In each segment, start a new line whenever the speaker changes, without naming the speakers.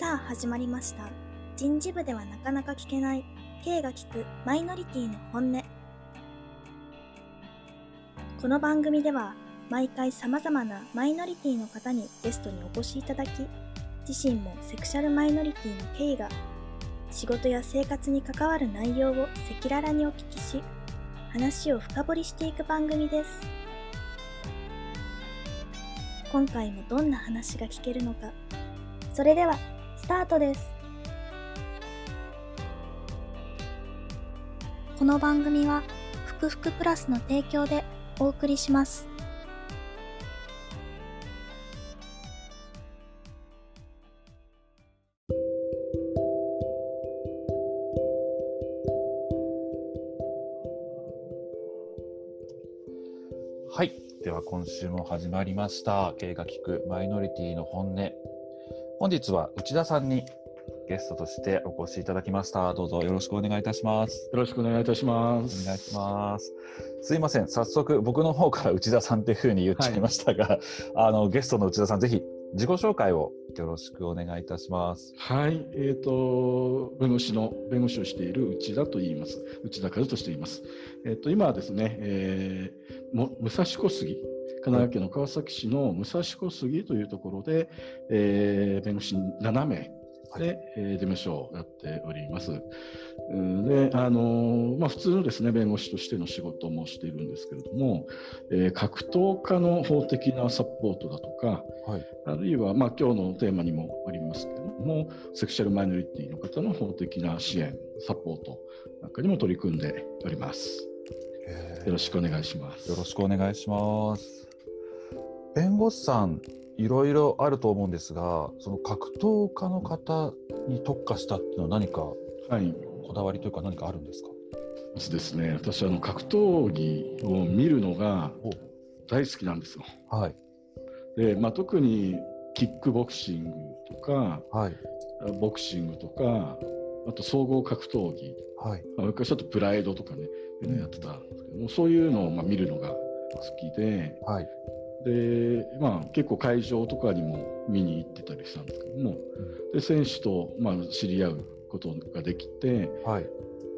さあ始まりました。人事部ではなかなか聞けない。K が聞くマイノリティの本音。この番組では毎回様々なマイノリティの方にゲストにお越しいただき自身もセクシャルマイノリティの K が仕事や生活に関わる内容を赤裸々にお聞きし話を深掘りしていく番組です。今回もどんな話が聞けるのか。それではタートですこの番組はふくふくプラスの提供でお送りします
はい。では今週も始まりました。経営が聞くマイノリティの本音。本日は内田さんにゲストとしてお越しいただきました。どうぞよろしくお願いいたします。
よろしくお願いいたしま
お
す。
願いします。すいません。早速僕の方から内田さんっていうふうに言っちゃいましたが、あのゲストの内田さんぜひ自己紹介をよろしくお願いいたします。
はい、えっ、と弁護士の弁護士をしている内田と言います。内田和人としています。えっ、と今はですね、えー、も武蔵小杉神奈川県の川崎市の武蔵小杉というところで、えー、弁護士7名で、
はい
えー事務所をやっております。うんで、あのーまあ、普通のですね弁護士としての仕事もしているんですけれども、えー格闘家の法的なサポートだとか、
はい。
あるいは、まあ、今日のテーマにもありますけれども、セクシャルマイノリティの方の法的な支援、サポートなんかにも取り組んでおります。
えー
よろしくお願いします。
よろしくお願いします。弁護士さん、いろいろあると思うんですが、その格闘家の方に特化したっていうのは何か
はい。
こだわりというか何かあるんですか？
まずですね、私、あの、格闘技を見るのが
お
大好きなんですよ。
はい
で、まあ、特にキックボクシングとか、
はい
ボクシングとか、あと総合格闘技、
はい
まあ昔だとプライドとかね、いうのやってたんですけども、そういうのをまあ見るのが好きで、
はい。
で、まあ、結構会場とかにも見に行ってたりしたんですけども、で選手と、まあ、知り合うことができて。
はい。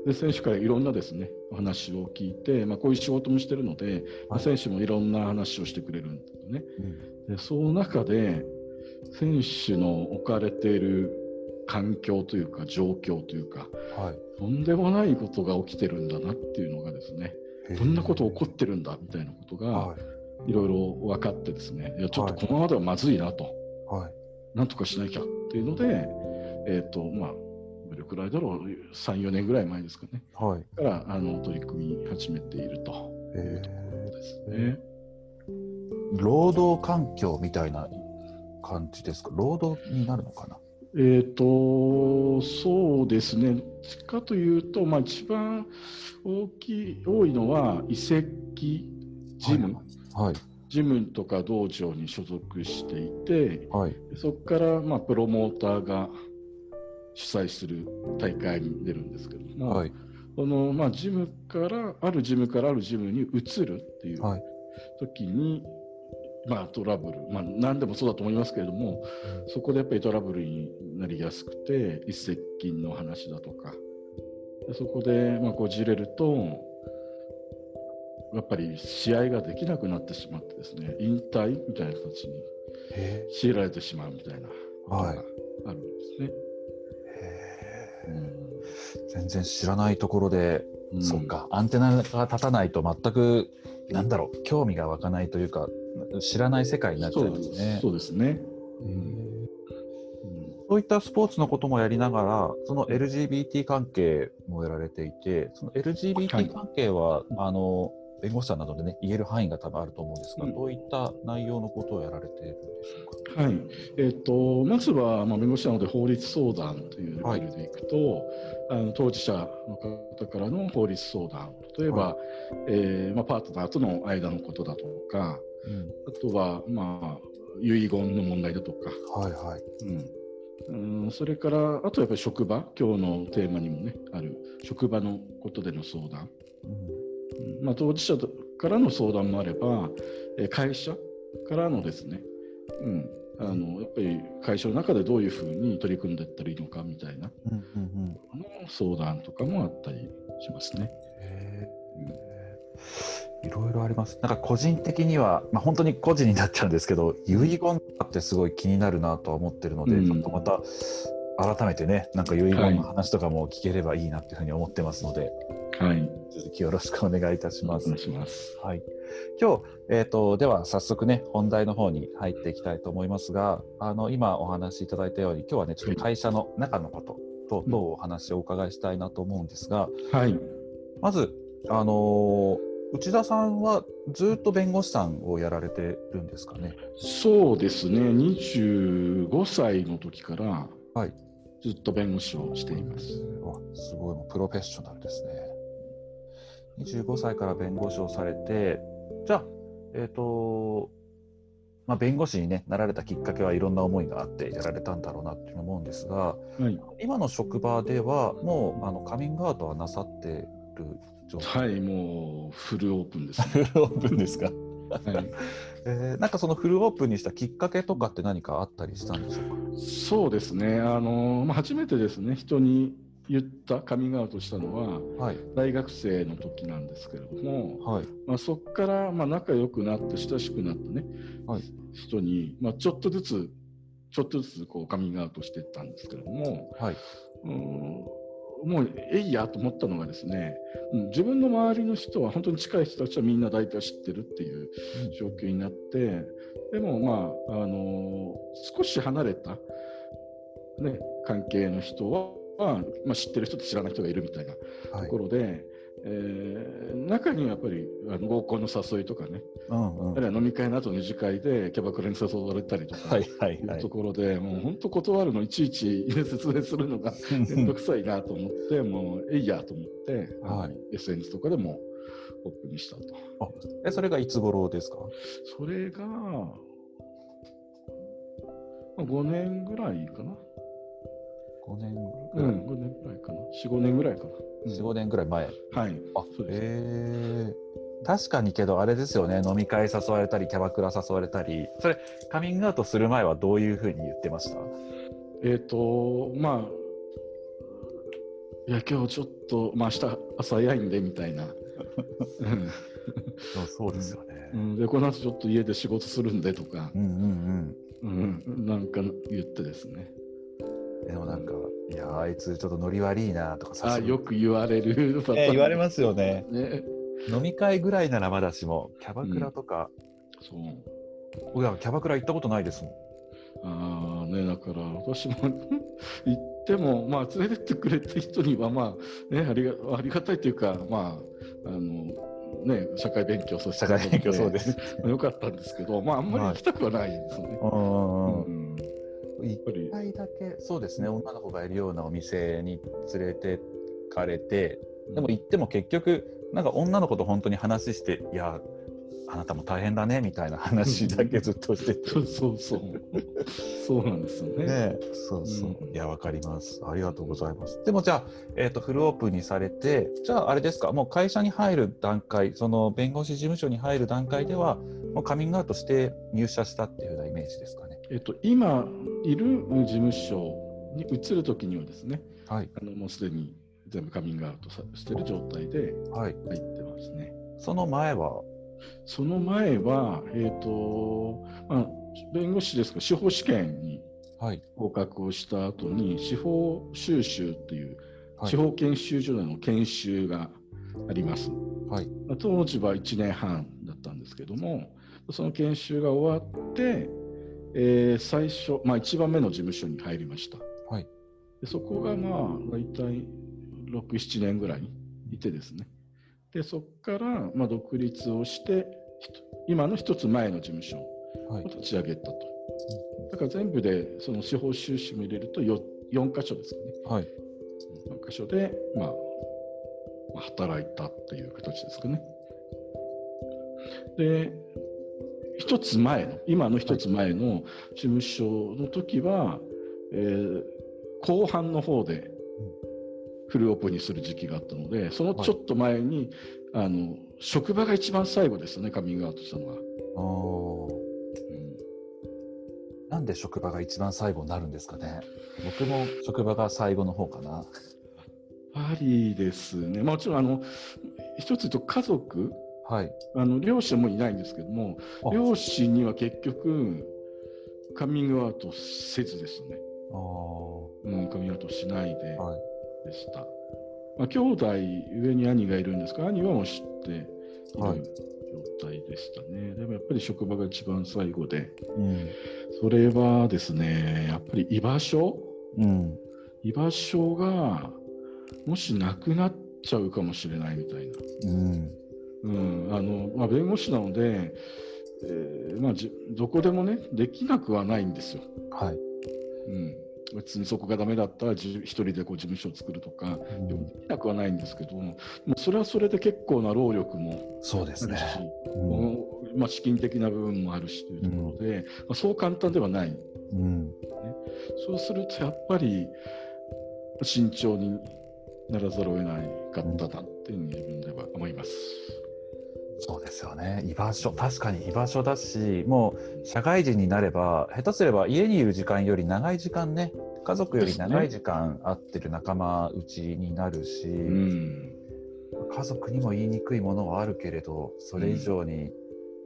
で選手からいろんなですねお話を聞いて、まあ、こういう仕事もしてるので、まあ
はい
選手もいろんな話をしてくれるんですよね。
うん。
でその中で選手の置かれている環境というか状況というか
はい。
とんでもないことが起きてるんだなっていうのがですねこんなこと起こってるんだみたいなことが
はい
いろいろ分かってですねいやちょっと
はい
このままではまずいなと。
はい
なんとかしなきゃっていうので、えっ、と、まあ、どれくらいだろう、3、4年ぐらい前ですかね、
はい。
からあの取り組み始めていると
え
いうところですね。
ー、労働環境みたいな感じですか？労働になるのかな？
えっ、と、そうですね、どっちかというと、まあ、一番大きい、多いのは、移籍、ジム、
はい。
ジムとか道場に所属していて、
はい。
そこから、まあ、プロモーターが主催する大会に出るんですけれども、
はい。
この、まあ、ジムからあるジムからあるジムに移るっていう
はい。
時に、まあ、トラブル、まあ、何でもそうだと思いますけれどもそこでやっぱりトラブルになりやすくて一石金の話だとか。でそこで、まあ、こうじれるとやっぱり試合ができなくなってしまってですね引退みたいな形に
へ
強いられてしまうみたいなことが
はい
あるんですね。
え。
うん。
全然知らないところで、
うん。
そっかアンテナが立たないと全くなんだろう興味が湧かないというか知らない世界になっちゃ
そ
いうますね。
そうです。ね。うん。
そういったスポーツのこともやりながら、その LGBT 関係もやられていて、その
はい
LGBT 関係は、あの弁護士さんなどでね、言える範囲が多分あると思うんですが、
うん。
どういった内容のことをやられているんでしょうか？
はい、えっとまずは、まあ、弁護士なので法律相談というレベルでいくと、あの当事者の方からの法律相談。例えば、
は
えーまあ、パートナーとの間のことだとか
うん、
あとは、まあ、遺言の問題だとか、
はいはい。
うん、うんそれからあとやっぱり職場今日のテーマにもねある職場のことでの相談、まあ、当事者からの相談もあれば、えー会社からのですね、うん。あのやっぱり会社の中でどういうふうに取り組んでいったらいいのかみたいな
うんうんうん。
の相談とかもあったりしますね。
いろいろあります。なんか個人的には、まあ、本当に個人になっちゃうんですけど、遺言とかってすごい気になるなとは思ってるので、
うん。
ちょっとまた改めてね、なんか遺言の話とかも聞ければいいなっていうふうに思ってますので、
はい、
続きよろしくお願いいたします
お願い。します。
はい、今日、えー、とでは早速ね本題の方に入っていきたいと思いますがあの今お話しいただいたように今日はねちょっと会社の中のこととどうお話をお伺いしたいなと思うんですが、
はい、
まず、あのー内田さんはずっと弁護士さんをやられてるんですかね？
そうですね、25歳の時から
はい、
ずっと弁護士をしています。
わすごいもうプロフェッショナルですね。25歳から弁護士をされて、じゃあ、えっ、と、まあ、弁護士に、ね、なられたきっかけはいろんな思いがあってやられたんだろうなって思うんですが、
はい、
今の職場ではもうあのカミングアウトはなさってる状態、
はい、もうフルオープンです、
フルオープンですか、
はい。
えーなんかそのフルオープンにしたきっかけとかって何かあったりしたんでしょうか？
そうですね、あのまあ、初めてですね、人に言った、カミングアウトしたのは、
はい、
大学生の時なんですけれども、
はい、
まあ、そこからまあ仲良くなって、親しくなったね、
はい。
人に、まあ、ちょっとずつ、ちょっとずつこうカミングアウトしていったんですけれども、
はい、
うんもうえいやと思ったのがですね、うん自分の周りの人は本当に近い人たちはみんな大体知ってるっていう状況になって、でもまあ、あの少し離れた、ね、関係の人は、まあ、知ってる人と知らない人がいるみたいな
はい。
ところで、えー中にはやっぱりあの合コンの誘いとかね、
うんうん
あるいは飲み会の後の二次会でキャバクラに誘われたりとか。
はい、はい、
い
はい
うところで、もう本当断るのいちいち説明するのが めんどくさいなと思って、もうえいやと思って、
はい
SNS とかでもオープンにしたと。
えそれがいつ頃ですか？
それが、まあ5年ぐらいかな。
5年ぐらい、
うん、5年ぐらいかな。4、5年ぐらいかな。うん。
45年ぐらい前。
はい。
あ
そうです。
えー。確かにけどあれですよね。飲み会誘われたりキャバクラ誘われたり。それカミングアウトする前はどういうふうに言ってました？
えっ、と、まあ、いや、今日ちょっと、まあ、明日朝早いんで、みたいな。うん。
そうですよね。
うん、で、この後ちょっと家で仕事するんでとか。
う、んうん。
うん、なんか言ってですね。
うんでもなんかいやあいつちょっとノリ悪いなとか
あ
誘う
よく言われる。パターン、
ね 言われますよね。
ね。
飲み会ぐらいならまだしもキャバクラとか、
そう。
いやキャバクラ行ったことないですもん。
ああね、だから私も 行っても、まあ、連れてってくれた人には、まあ、ね、ありがありがたいというか、まあ、あの、ね、社会勉強させて
社会勉強そうです。
よかったんですけど、まあ、あんまり行きたくはないですよね。
うん。
うん
一
やっぱり、
回だけそうですね。女の子がいるようなお店に連れてかれてでも行っても結局なんか女の子と本当に話していやあなたも大変だねみたいな話だけずっとしてて。
そうそうそう。そうなんですよね。
ねそうそう、
うん。
いやわかります。ありがとうございます。でもじゃあ、えー、とフルオープンにされてじゃああれですかもう会社に入る段階その弁護士事務所に入る段階ではもうカミングアウトして入社したっていうようなイメージですかね
えっと、今いる事務所に移るときにはですね、
はい。
あのもうすでに全部カミングアウトさしてる状態で
はい。
入ってますね。
その前は？
その前は、えっ、と、まあ、弁護士ですから、司法試験に
はい。
合格をした後に、司法修習っていう、
はい。
司法研修所での研修があります。
はい。
まあ当時は1年半だったんですけども、その研修が終わって、えー最初、まあ、1番目の事務所に入りました。
はい
でそこがまあ大体6、7年ぐらいいてですね。で、そこからまあ独立をして、今の一つ前の事務所
はい
を立ち上げたと。だから全部でその司法修士も入れると 4, 4箇所ですかね。
はい
4箇所で、まあ、まあ働いたっていう形ですかね。で、一つ前の、今の一つ前の事務所の時は、えー後半の方でフルオープンにする時期があったので、そのちょっと前に、あの職場が一番最後ですよね、カミングアウトしたのは。うん
なんで職場が一番最後になるんですかね？僕も職場が最後の方かな。
やっぱりですね、もちろんあの一つと家族、
はい。
あの両親もいないんですけども、
あ
両親には結局カミングアウトせずですね、
あー
うん、カミングアウトしないで
はい。
でした。まあ、兄弟上に兄がいるんですが、兄はもう知っている
はい
状態でしたね。でもやっぱり職場が一番最後で、
うん。
それはですね、やっぱり居場所？
うん。
居場所がもしなくなっちゃうかもしれないみたいな。
うん。
うんあのまあ、弁護士なので、えーまあ、じどこでもねできなくはないんですよ。
はい。
うん、別にそこがダメだったらじ一人でこう事務所を作るとか、
うん
できなくはないんですけどももうそれはそれで結構な労力も
そうですね。うん。
まあ、資金的な部分もあるしというところで、まあ、そう簡単ではない。
うん。
そうするとやっぱり慎重にならざるを得ないかったなっていうふうに自分では思います。
そうですよね。居場所、確かに居場所だし、もう社会人になれば、下手すれば家にいる時間より長い時間ね、家族より長い時間会ってる仲間内になるし、
うん
家族にも言いにくいものはあるけれど、それ以上に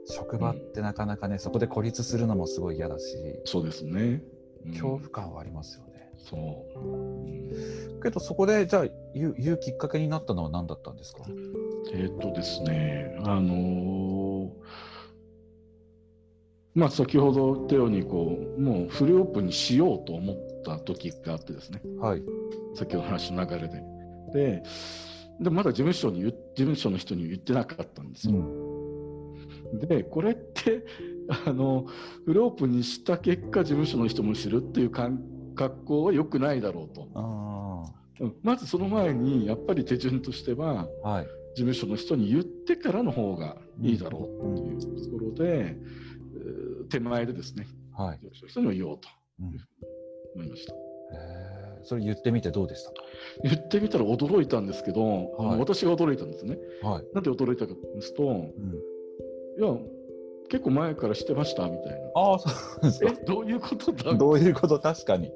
職場ってなかなかね、そこで孤立するのもすごい嫌だし、
そうですね。うん
恐怖感はありますよね。
そう。うん
けどそこでじゃあ言う言うきっかけになったのは何だったんですか？
えーっとですね、あのーまあ先ほど言ったようにこうもうフルオープンにしようと思った時があってですね、
はい。
先ほどの話の流れで。で、でまだ事務所に事務所の人に言ってなかったんですよ。で、これってあのフルオープンにした結果事務所の人も知るっていう感格好は良くないだろうと。まずその前にやっぱり手順としては
あ、はい。
事務所の人に言ってからの方がいいだろうっていうところで、えー手前でですね
はい。
事務所の人にも言おうと
うん
思いました。
へえそれ言ってみてどうでした？
言ってみたら驚いたんですけど、
はい
私が驚いたんですね。
かはい。
なんで驚いたかと言いますと、
うん、
いや、結構前からしてましたみたいな。
ああ、そうですか。
え、どういうことだ？
どういうこと？確かに。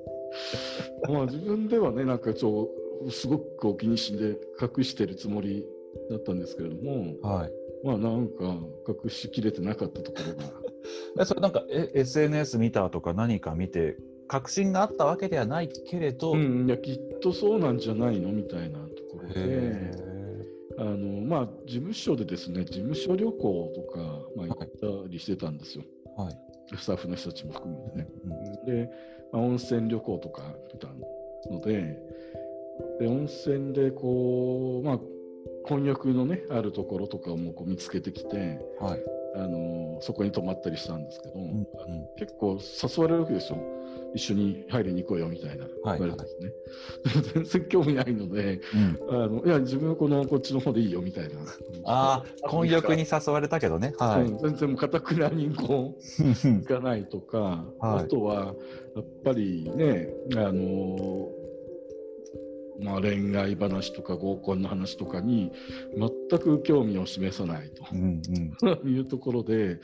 まあ自分ではね、なんかちょすごくお気にしで隠してるつもりだったんですけれども、
はい。
まあなんか隠しきれてなかったところが。
えそれなんかえ SNS 見たとか何か見て確信があったわけではないけれど、
うん、いやきっとそうなんじゃないのみたいなところで
へ
あの、まあ、事務所でですね事務所旅行とか、まあ、行
はい
ったりしてたんですよ、
えはい。
スタッフの人たちも含めてね。
うん
で、まあ、温泉旅行とか行ってたのでで温泉でこう、まあ、混浴の、ね、あるところとかもこう見つけてきて
はい。
あのそこに泊まったりしたんですけど、
んうん
あの結構誘われるわけですよ。一緒に入りに行こうよみたいな
はい
言われたんですね。全然興味ないので、
うん、
あのいや自分はこのこっちの方でいいよみたいな。
ああ、混浴に誘われたけどね。はい。
うん全然もうかたくなにこう行かないとか、
はい
あとはやっぱりねあのまあ、恋愛話とか合コンの話とかに全く興味を示さないと
うんうん。
いうところで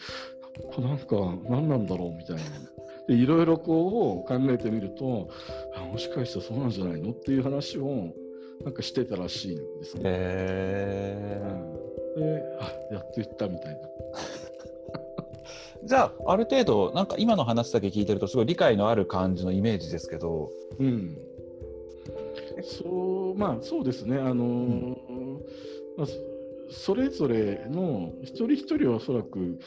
なんか何なんだろうみたいな。でいろいろこう考えてみるとあもしかしたらそうなんじゃないのっていう話をなんかしてたらしいんですね。
へえ。
であやっと言ったみたいな。
じゃあ、ある程度、なんか今の話だけ聞いてると、すごい理解のある感じのイメージですけど、
うん、そうまあそうですねあのーまあ、そそれぞれの一人一人はおそらく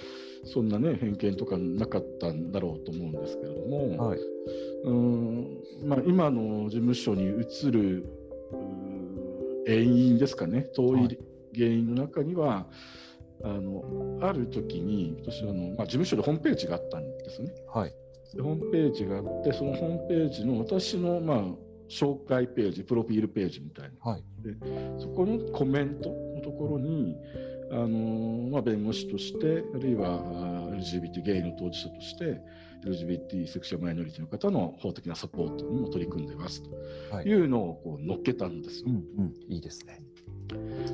そんなね偏見とかなかったんだろうと思うんですけれども、
はい。
うーんまあ、今の事務所に移る遠因ですかね遠
はい
い原因の中には、あのある時に私はあの、まあ、事務所でホームページがあったんですね。
はい。
でホームページがあってそのホームページの私の、まあ、紹介ページプロフィールページみたいな
はい。
そこのコメントのところに、あのーまあ、弁護士としてあるいは LGBT ゲイの当事者として LGBT セクシュアルマイノリティの方の法的なサポートにも取り組んでますと
はい
いうのをこう乗っけたんですよ。
うんうん。いいですね。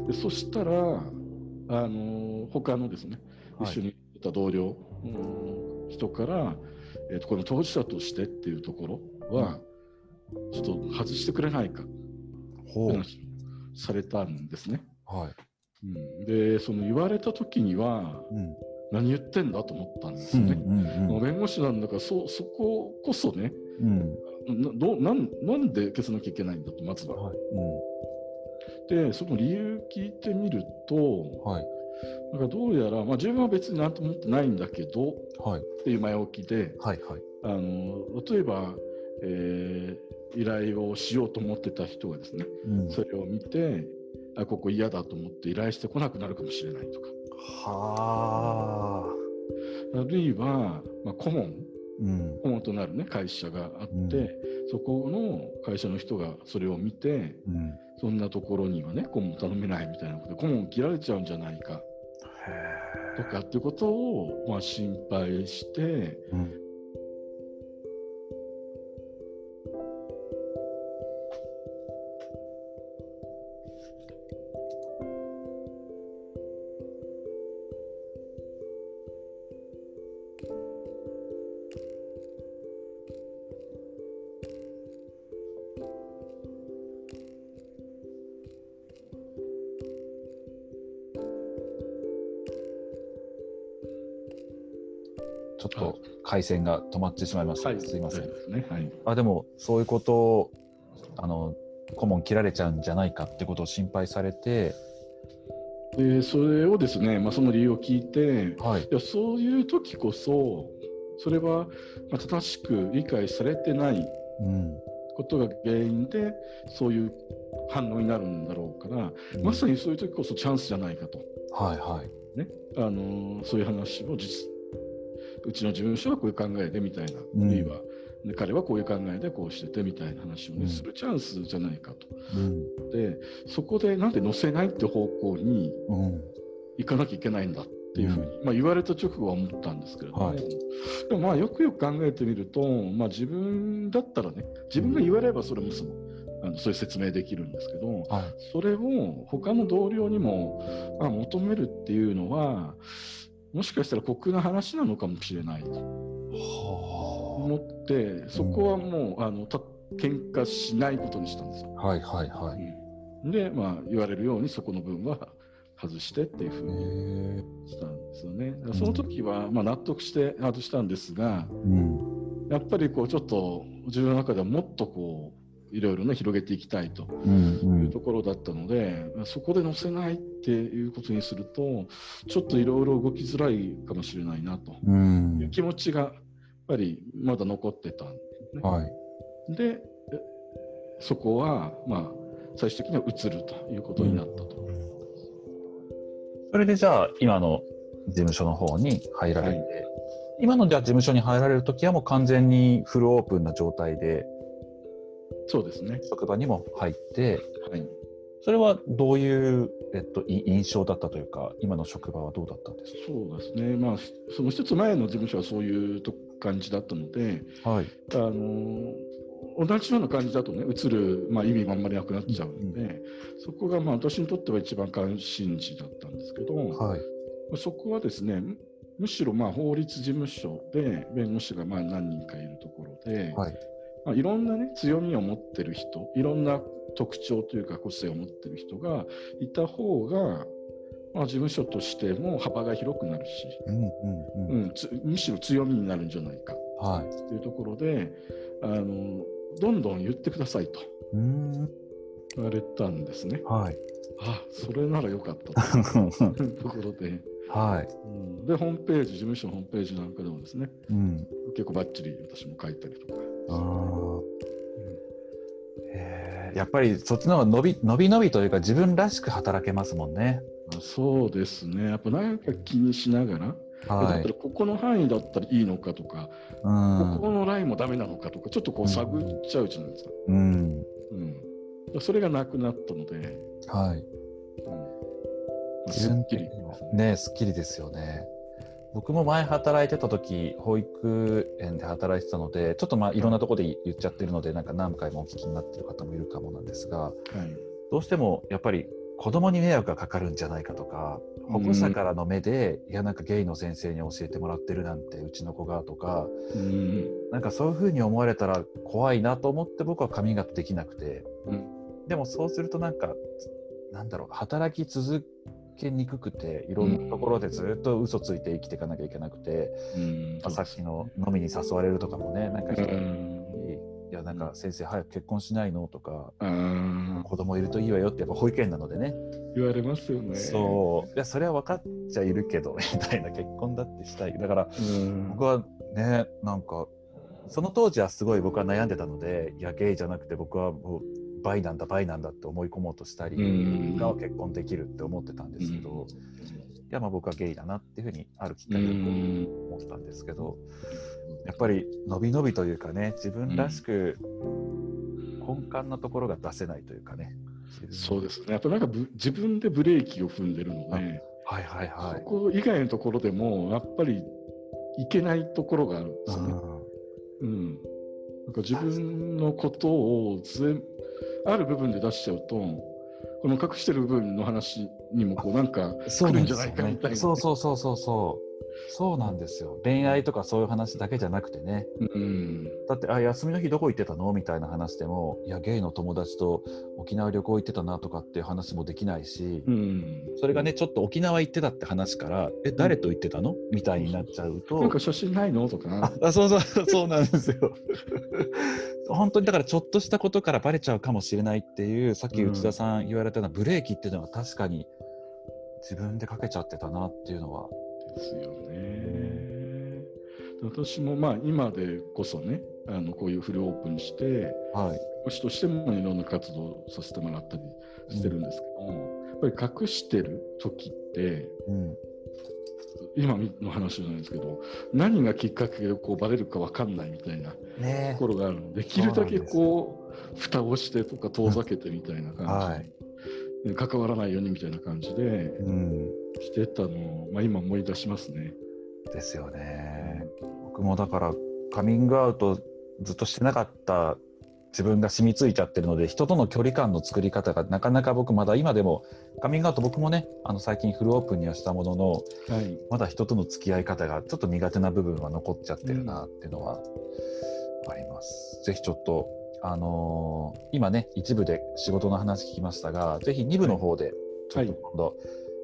でそしたら、あのー他のですね
はい
一緒にいた同僚の人から、ええー、とこの当事者としてっていうところは、ちょっと外してくれないか。話をされたんですね。
はい。
うん、でその言われた時には
うん。
何言ってんだと思ったんです
うん。
よね。
うん。
もう弁護士なんだからそそここそね
うん。
などうなんなんで消さなきゃいけないんだとまずは。
はい。
でその理由聞いてみると
うん。はい。
なんかどうやら、まあ、自分は別になんとも思ってないんだけど
はい。
っていう前置きで
はい。はい。
あの例えば、えー依頼をしようと思ってた人がですね
うん。
それを見てあここ嫌だと思って依頼してこなくなるかもしれないとか
はあ。
あるいは、まあ、顧問
うん。
顧問となる、ね、会社があって、
うん
そこの会社の人がそれを見て
うん。
そんなところにはね顧問頼めないみたいなことで顧問切られちゃうんじゃないか
へ
とかっていうことを、まあ、心配して
え。うん。ちょっと回線が止まってしまいました、
はい。
すいません。
ね。はい。
あでもそういうことをあの顧問切られちゃうんじゃないかってことを心配されて、
でそれをですね、まあ、その理由を聞いて
はい。
いやそういう時こそそれはまあ正しく理解されてない
うん。
ことが原因でそういう反応になるんだろうから、まさにそういう時こそチャンスじゃないかと、
はいはい。
ね。あのーそういう話を実うちの事務所はこういう考えでみたいな、
うん。
あるいは、ね、彼はこういう考えでこうしててみたいな話を、ね
うん。
するチャンスじゃないかと。
うん。
でそこでなんで載せないって方向に
うん。
行かなきゃいけないんだっていうふうに、まあ、言われた直後は思ったんですけれども、
はい。
でもまあよくよく考えてみると、まあ、自分だったらね自分が言われればそれもそのあのそういう説明できるんですけど
はい。
それを他の同僚にも、まあ、求めるっていうのはもしかしたら酷な話なのかもしれないと
は
思ってそこはもう、あのた喧嘩しないことにしたんですよ。
あはいはいはい。
で、まあ、言われるようにそこの分は外してっていうふう
へ
に
え。
したんですよね。その時は、まあ、納得して外したんですが
うん。
やっぱりこうちょっと自分の中ではもっとこういろいろね広げていきたいと
うんう
いうんところだったので、そこで載せないっていうことにするとちょっといろいろ動きづらいかもしれないなと
うん。
いう気持ちがやっぱりまだ残ってたんですね。
はい。
でえそこはまあ最終的には移るということになったと。
それでじゃあ今の事務所の方に入られて、
はい。
今のじゃあ事務所に入られる時はもう完全にフルオープンな状態で
そうですね。
職場にも入って
はい。
それはどういう、えっと、い印象だったというか今の職場はどうだったんです
そうですね。まあその一つ前の事務所はそういうと感じだったので、
かはい
あの同じような感じだとね移る、まあ、意味があんまりなくなっちゃうので、そこがまあ私にとっては一番関心事だったんですけど、
はい
そこはですねむむしろまあ法律事務所で弁護士がまあ何人かいるところで、
はい
まあ、いろんな、ね、強みを持ってる人いろんな特徴というか個性を持ってる人がいた方が、まあ、事務所としても幅が広くなるし、
うんうんうん。
うん、つむしろ強みになるんじゃないか
はい。
というところであのどんどん言ってくださいと
うーん。
言われたんですね。
はい。
あそれならよかったと。い うところで、
はい。
うん、でホームページ事務所のホームページなんかでもですね
うん。
結構ばっちり私も書いたりとか。
あやっぱりそっちの方が伸び伸び伸びというか自分らしく働けますもんね。
あそうですねやっぱなんか気にしながら、だ
はい
ったら。ここの範囲だったらいいのかとか、
うん
ここのラインもダメなのかとかちょっとこう探っちゃうじゃないですか、
うん。
うん、それがなくなったので、
はい。
うんすっきり
ね、すっきりですよね。僕も前働いてた時、保育園で働いてたので、ちょっとまあいろんなところで言っちゃってるので、なんか何回もお聞きになってる方もいるかもなんですが、
はい。
どうしてもやっぱり子供に迷惑がかかるんじゃないかとか保護者からの目で、いやなんかゲイの先生に教えてもらってるなんてうちの子がとか
うん。
なんかそういうふうに思われたら怖いなと思って僕はカミングアウトできなくて。
うん。
でもそうするとなんかなんだろう働き続けにくくていろんなところでずっと嘘ついて生きていかなきゃいけなくて、
うん。
まあさっきの飲みに誘われるとかもねなんか
う
人に
ん
いやなんか先生早く結婚しないのとか
うん
子供いるといいわよってやっぱ保育園なのでね。
言われますよね。
そう。いやそれは分かっちゃいるけど みたいな結婚だってしたい。だから
うん。
僕はねなんかその当時はすごい僕は悩んでたのでいやゲイじゃなくて僕はもうバイなんだバイなんだって思い込もうとしたり
うん
が結婚できるって思ってたんですけど、いやまあ僕はゲイだなっていうふうにあるきっかけで
うん
思ったんですけど、やっぱり伸び伸びというかね自分らしく根幹のところが出せないというかね。
そうですね。あとなんかぶ自分でブレーキを踏んでるので、
はいはいはい。
そこ以外のところでもやっぱりいけないところがあるんですね。
うん
うん。なんか自分のことを全ある部分で出しちゃうと、この隠してる部分の話にもこうなんか
そうなんですよ
来るんじゃないかみたいな
そうそうそうそうそう。そうなんですよ。恋愛とかそういう話だけじゃなくてね。
うん
だって、あ、休みの日どこ行ってたの？みたいな話でも、いや、ゲイの友達と沖縄旅行行ってたなとかっていう話もできないし、
うん。
それがね、ちょっと沖縄行ってたって話から、え、誰と行ってたの？みたいになっちゃうと、
なんか写真ないの？とか
あ。あそうそうそうなんですよ。本当にだからちょっとしたことからバレちゃうかもしれないっていうさっき内田さん言われたようなブレーキっていうのは確かに自分でかけちゃってたなっていうのは。
ですよね。私もまあ今でこそねあのこういうフルオープンして
はい。
講師としてもいろんな活動をさせてもらったりしてるんですけど、やっぱり隠してる時って
うん。
今の話じゃないですけど何がきっかけでこうバレるか分かんないみたいな
ね
ところがあるのでできるだけこう蓋をしてとか遠ざけてみたいな感
はい。
じで、関わらないようにみたいな感じで
うん。
してたのを、まあ、今思い出しますね。
ですよね。僕もだからカミングアウトずっとしてなかった自分が染みついちゃってるので人との距離感の作り方がなかなか僕まだ今でもカミングアウト僕もねあの最近フルオープンにはしたものの
はい
まだ人との付き合い方がちょっと苦手な部分は残っちゃってるなっていうのはあります。ぜひちょっとあのー今ね一部で仕事の話聞きましたがぜひ2部の方でちょっと今度、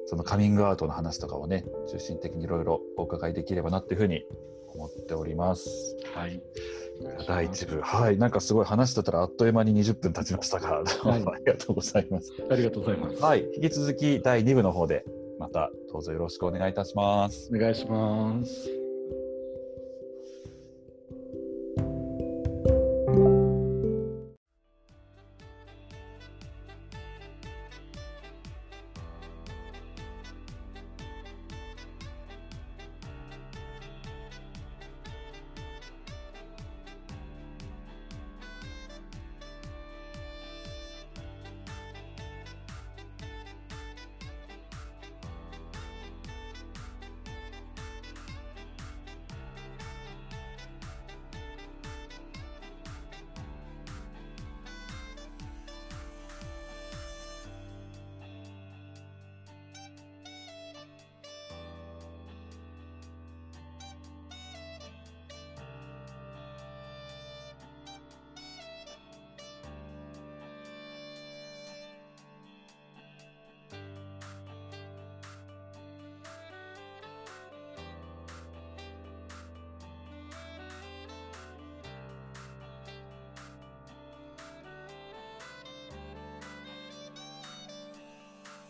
そのカミングアウトの話とかをね中心的にいろいろお伺いできればなっていうふうに思っております。
はい
第1部はいなんかすごい話してたらあっという間に20分経ちましたが、
はい
ありがとうございます。
ありがとうございます。
はい引き続き第2部の方でまたどうぞよろしくお願いいたします。
お願いします。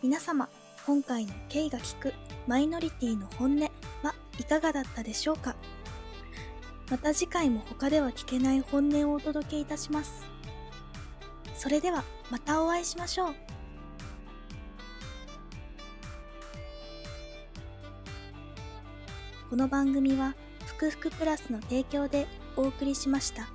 皆様、今回の K が聞くマイノリティの本音はいかがだったでしょうか？また次回も他では聞けない本音をお届けいたします。それではまたお会いしましょう。この番組はふくふくプラスの提供でお送りしました。